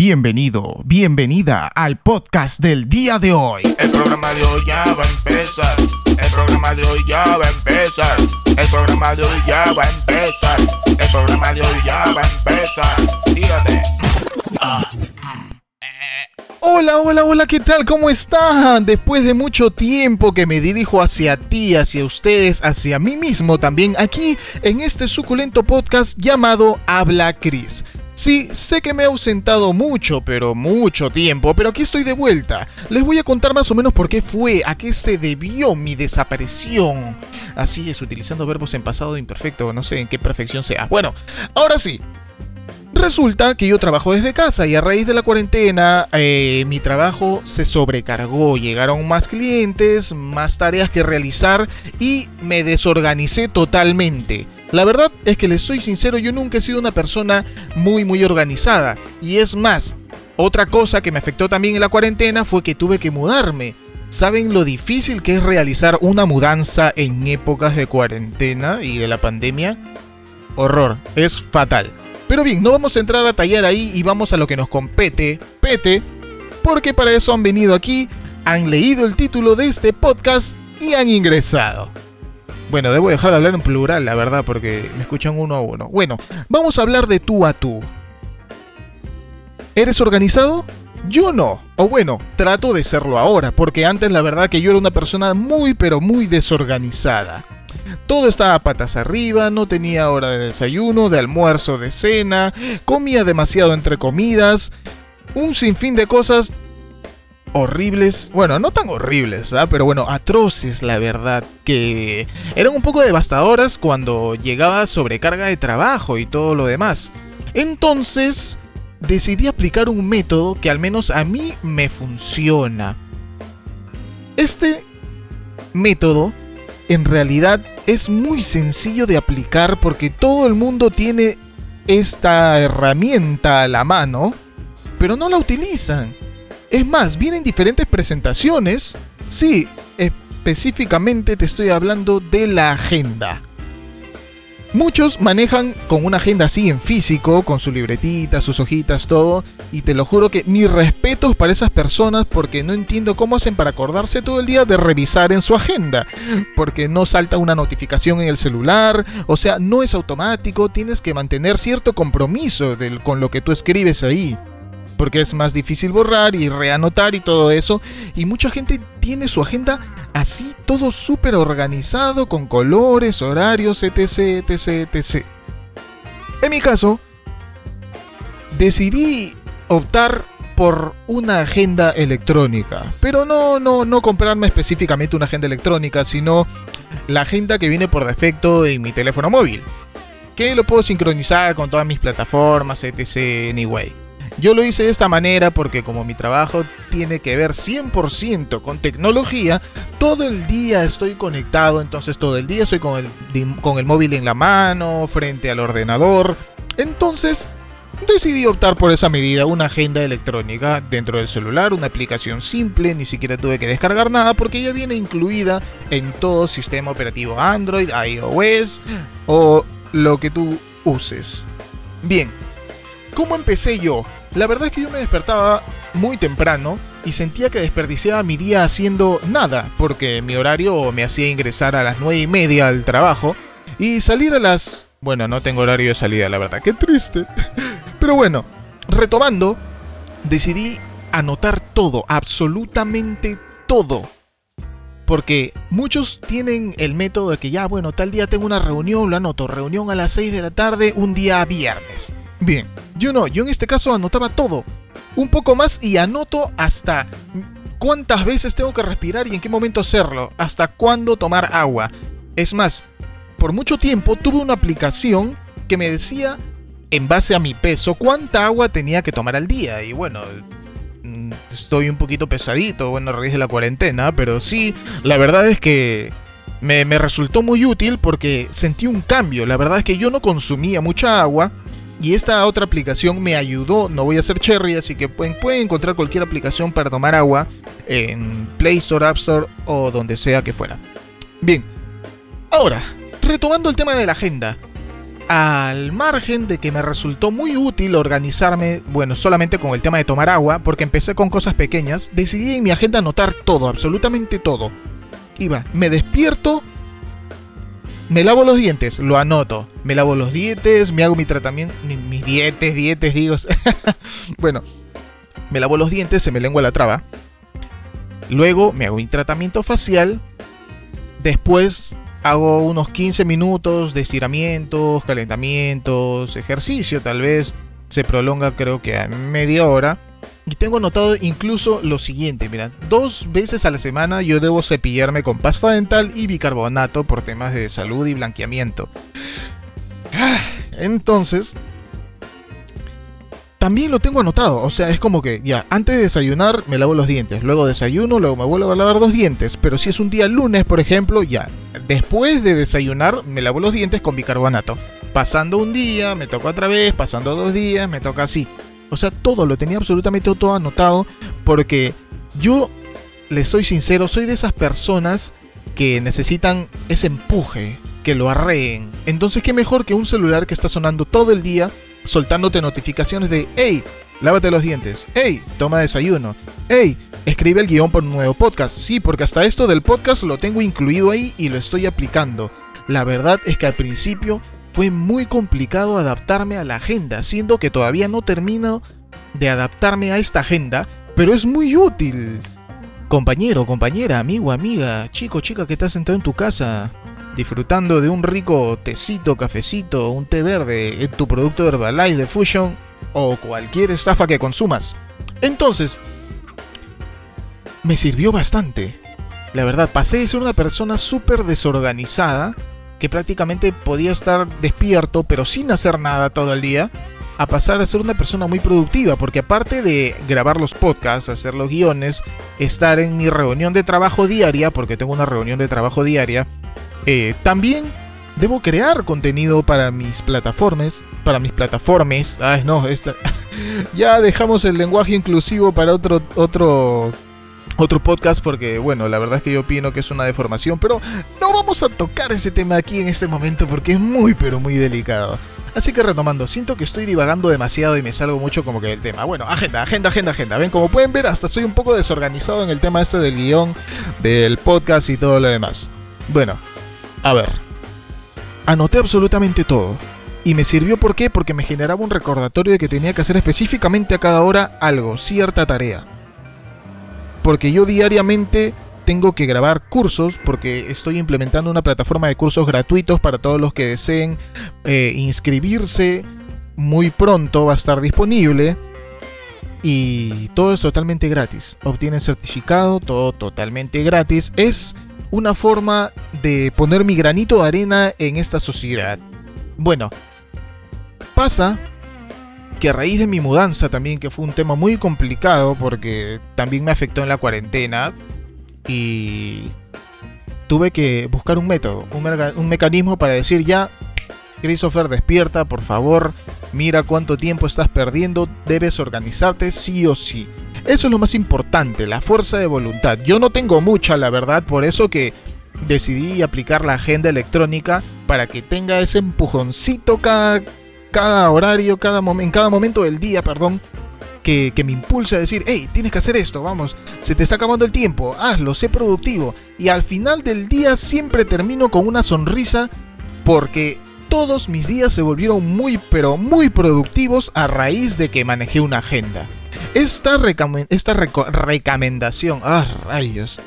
Bienvenido, bienvenida al podcast del día de hoy. El programa de hoy ya va a empezar. El programa de hoy ya va a empezar. El programa de hoy ya va a empezar. El programa de hoy ya va a empezar. Dígate. Hola, hola, hola, ¿qué tal? ¿Cómo están? Después de mucho tiempo que me dirijo hacia ti, hacia ustedes, hacia mí mismo también, aquí en este suculento podcast llamado Habla Cris. Sí, sé que me he ausentado mucho, pero mucho tiempo, pero aquí estoy de vuelta. Les voy a contar más o menos por qué fue, a qué se debió mi desaparición. Así es, utilizando verbos en pasado imperfecto, no sé en qué perfección sea. Bueno, ahora sí. Resulta que yo trabajo desde casa y a raíz de la cuarentena eh, mi trabajo se sobrecargó, llegaron más clientes, más tareas que realizar y me desorganicé totalmente. La verdad es que les soy sincero, yo nunca he sido una persona muy muy organizada. Y es más, otra cosa que me afectó también en la cuarentena fue que tuve que mudarme. ¿Saben lo difícil que es realizar una mudanza en épocas de cuarentena y de la pandemia? Horror, es fatal. Pero bien, no vamos a entrar a tallar ahí y vamos a lo que nos compete, pete, porque para eso han venido aquí, han leído el título de este podcast y han ingresado. Bueno, debo dejar de hablar en plural, la verdad, porque me escuchan uno a uno. Bueno, vamos a hablar de tú a tú. ¿Eres organizado? Yo no. O bueno, trato de serlo ahora, porque antes la verdad que yo era una persona muy pero muy desorganizada. Todo estaba a patas arriba, no tenía hora de desayuno, de almuerzo, de cena, comía demasiado entre comidas, un sinfín de cosas horribles, bueno, no tan horribles, ¿ah? pero bueno, atroces, la verdad, que eran un poco devastadoras cuando llegaba sobrecarga de trabajo y todo lo demás. Entonces, decidí aplicar un método que al menos a mí me funciona. Este método, en realidad, es muy sencillo de aplicar porque todo el mundo tiene esta herramienta a la mano, pero no la utilizan. Es más, vienen diferentes presentaciones. Sí, específicamente te estoy hablando de la agenda. Muchos manejan con una agenda así en físico, con su libretita, sus hojitas, todo. Y te lo juro que mis respetos para esas personas porque no entiendo cómo hacen para acordarse todo el día de revisar en su agenda. Porque no salta una notificación en el celular, o sea, no es automático, tienes que mantener cierto compromiso con lo que tú escribes ahí porque es más difícil borrar y reanotar y todo eso. Y mucha gente tiene su agenda así, todo súper organizado, con colores, horarios, etc, etc, etc. En mi caso, decidí optar por una agenda electrónica. Pero no, no, no comprarme específicamente una agenda electrónica, sino la agenda que viene por defecto en mi teléfono móvil. Que lo puedo sincronizar con todas mis plataformas, etc. Anyway. Yo lo hice de esta manera porque como mi trabajo tiene que ver 100% con tecnología, todo el día estoy conectado, entonces todo el día estoy con el, con el móvil en la mano, frente al ordenador. Entonces decidí optar por esa medida, una agenda electrónica dentro del celular, una aplicación simple, ni siquiera tuve que descargar nada porque ya viene incluida en todo sistema operativo Android, iOS o lo que tú uses. Bien, ¿cómo empecé yo? La verdad es que yo me despertaba muy temprano y sentía que desperdiciaba mi día haciendo nada, porque mi horario me hacía ingresar a las 9 y media al trabajo y salir a las... Bueno, no tengo horario de salida, la verdad, qué triste. Pero bueno, retomando, decidí anotar todo, absolutamente todo. Porque muchos tienen el método de que ya, bueno, tal día tengo una reunión, lo anoto, reunión a las 6 de la tarde, un día viernes. Bien, yo no, yo en este caso anotaba todo. Un poco más y anoto hasta cuántas veces tengo que respirar y en qué momento hacerlo, hasta cuándo tomar agua. Es más, por mucho tiempo tuve una aplicación que me decía, en base a mi peso, cuánta agua tenía que tomar al día. Y bueno, mm, estoy un poquito pesadito, bueno, raíz de la cuarentena, pero sí, la verdad es que me resultó muy útil porque sentí un cambio. La verdad es que yo no consumía mucha agua y esta otra aplicación me ayudó, no voy a hacer cherry, así que pueden, pueden encontrar cualquier aplicación para tomar agua en Play Store, App Store o donde sea que fuera. Bien, ahora, retomando el tema de la agenda. al margen de que me resultó muy útil organizarme, bueno, solamente con el tema de tomar agua, porque empecé con cosas pequeñas, decidí en mi agenda anotar todo, absolutamente todo. Iba, me despierto, me lavo los dientes, lo anoto. Me lavo los dientes, me hago mi tratamiento, mis dientes, dientes, digo. bueno, me lavo los dientes, se me lengua la traba. Luego me hago mi tratamiento facial. Después hago unos 15 minutos de estiramientos, calentamientos, ejercicio, tal vez se prolonga creo que a media hora. Y tengo anotado incluso lo siguiente, mira, dos veces a la semana yo debo cepillarme con pasta dental y bicarbonato por temas de salud y blanqueamiento. Ah, entonces, también lo tengo anotado. O sea, es como que ya, antes de desayunar me lavo los dientes, luego desayuno, luego me vuelvo a lavar los dientes. Pero si es un día lunes, por ejemplo, ya, después de desayunar me lavo los dientes con bicarbonato. Pasando un día, me toca otra vez, pasando dos días, me toca así. O sea, todo lo tenía absolutamente todo anotado porque yo, les soy sincero, soy de esas personas que necesitan ese empuje, que lo arreen. Entonces, ¿qué mejor que un celular que está sonando todo el día, soltándote notificaciones de, hey, lávate los dientes, hey, toma desayuno, hey, escribe el guion por un nuevo podcast. Sí, porque hasta esto del podcast lo tengo incluido ahí y lo estoy aplicando. La verdad es que al principio fue muy complicado adaptarme a la agenda, siendo que todavía no termino de adaptarme a esta agenda, pero es muy útil. Compañero, compañera, amigo, amiga, chico, chica que estás sentado en tu casa, disfrutando de un rico tecito, cafecito, un té verde, en tu producto Herbalife de Fusion o cualquier estafa que consumas. Entonces, me sirvió bastante. La verdad, pasé de ser una persona súper desorganizada que prácticamente podía estar despierto pero sin hacer nada todo el día, a pasar a ser una persona muy productiva, porque aparte de grabar los podcasts, hacer los guiones, estar en mi reunión de trabajo diaria, porque tengo una reunión de trabajo diaria, eh, también debo crear contenido para mis plataformas, para mis plataformas. Ay, no, esta... ya dejamos el lenguaje inclusivo para otro otro otro podcast porque, bueno, la verdad es que yo opino que es una deformación, pero no vamos a tocar ese tema aquí en este momento porque es muy, pero muy delicado. Así que retomando, siento que estoy divagando demasiado y me salgo mucho como que del tema. Bueno, agenda, agenda, agenda, agenda. Ven, como pueden ver, hasta soy un poco desorganizado en el tema este del guion, del podcast y todo lo demás. Bueno, a ver. Anoté absolutamente todo. Y me sirvió ¿por qué? Porque me generaba un recordatorio de que tenía que hacer específicamente a cada hora algo, cierta tarea porque yo diariamente tengo que grabar cursos porque estoy implementando una plataforma de cursos gratuitos para todos los que deseen eh, inscribirse. Muy pronto va a estar disponible. Y todo es totalmente gratis. Obtienen certificado, todo totalmente gratis. Es una forma de poner mi granito de arena en esta sociedad. Bueno, pasa que a raíz de mi mudanza también, que fue un tema muy complicado porque también me afectó en la cuarentena y tuve que buscar un método, un, mecanismo para decir ya, Christopher, despierta, por favor, mira cuánto tiempo estás perdiendo, debes organizarte sí o sí. Eso es lo más importante, la fuerza de voluntad. Yo no tengo mucha, la verdad, por eso que decidí aplicar la agenda electrónica para que tenga ese empujoncito cada cada horario, cada en cada momento del día, perdón, que, me impulsa a decir, hey, tienes que hacer esto, vamos, se te está acabando el tiempo, hazlo, sé productivo. Y al final del día siempre termino con una sonrisa porque todos mis días se volvieron muy, pero muy productivos a raíz de que manejé una agenda. Esta, esta recomendación, ah, rayos.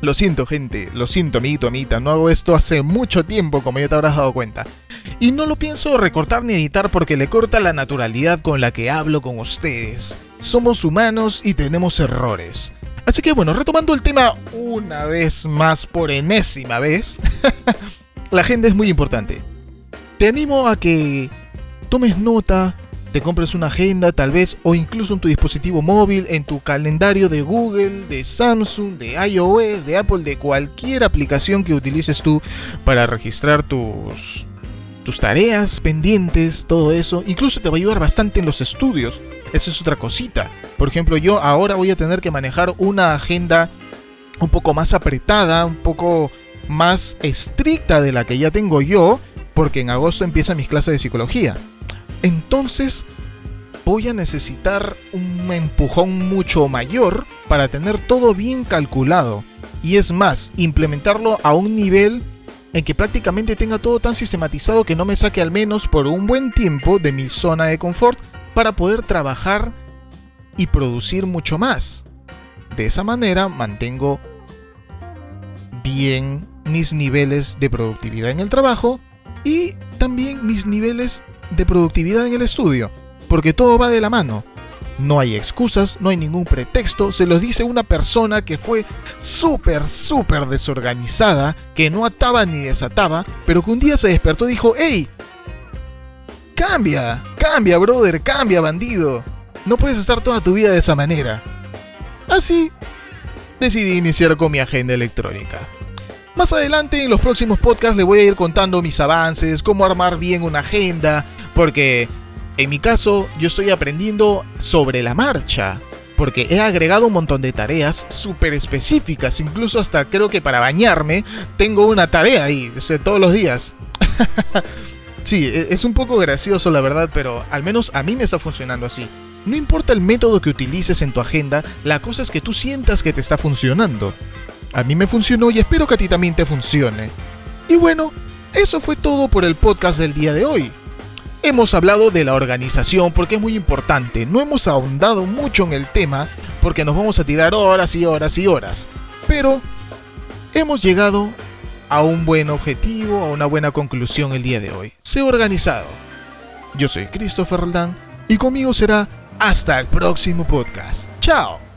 Lo siento, gente, lo siento, amiguito, amita, no hago esto hace mucho tiempo, como ya te habrás dado cuenta. Y no lo pienso recortar ni editar porque le corta la naturalidad con la que hablo con ustedes. Somos humanos y tenemos errores. Así que bueno, retomando el tema una vez más por enésima vez, la agenda es muy importante. Te animo a que tomes nota, te compres una agenda tal vez o incluso en tu dispositivo móvil, en tu calendario de Google, de Samsung, de iOS, de Apple, de cualquier aplicación que utilices tú para registrar tus tus tareas pendientes, todo eso. Incluso te va a ayudar bastante en los estudios. Esa es otra cosita. Por ejemplo, yo ahora voy a tener que manejar una agenda un poco más apretada, un poco más estricta de la que ya tengo yo, porque en agosto empiezan mis clases de psicología. Entonces voy a necesitar un empujón mucho mayor para tener todo bien calculado. Y es más, implementarlo a un nivel en que prácticamente tenga todo tan sistematizado que no me saque al menos por un buen tiempo de mi zona de confort para poder trabajar y producir mucho más. De esa manera mantengo bien mis niveles de productividad en el trabajo y también mis niveles de productividad en el estudio, porque todo va de la mano. No hay excusas, no hay ningún pretexto, se los dice una persona que fue súper, súper desorganizada, que no ataba ni desataba, pero que un día se despertó y dijo, ¡Ey! Cambia, cambia, brother, cambia, bandido. No puedes estar toda tu vida de esa manera. Así, decidí iniciar con mi agenda electrónica. Más adelante en los próximos podcasts le voy a ir contando mis avances, cómo armar bien una agenda, porque en mi caso yo estoy aprendiendo sobre la marcha, porque he agregado un montón de tareas súper específicas, incluso hasta creo que para bañarme tengo una tarea ahí, todos los días. sí, e-, es un poco gracioso la verdad, pero al menos a mí me está funcionando así. No importa el método que utilices en tu agenda, la cosa es que tú sientas que te está funcionando. A mí me funcionó y espero que a ti también te funcione. Y bueno, eso fue todo por el podcast del día de hoy. Hemos hablado de la organización porque es muy importante. No hemos ahondado mucho en el tema porque nos vamos a tirar horas y horas y horas. Pero hemos llegado a un buen objetivo, a una buena conclusión el día de hoy. Sé organizado. Yo soy Christopher Roldán y conmigo será hasta el próximo podcast. Chao.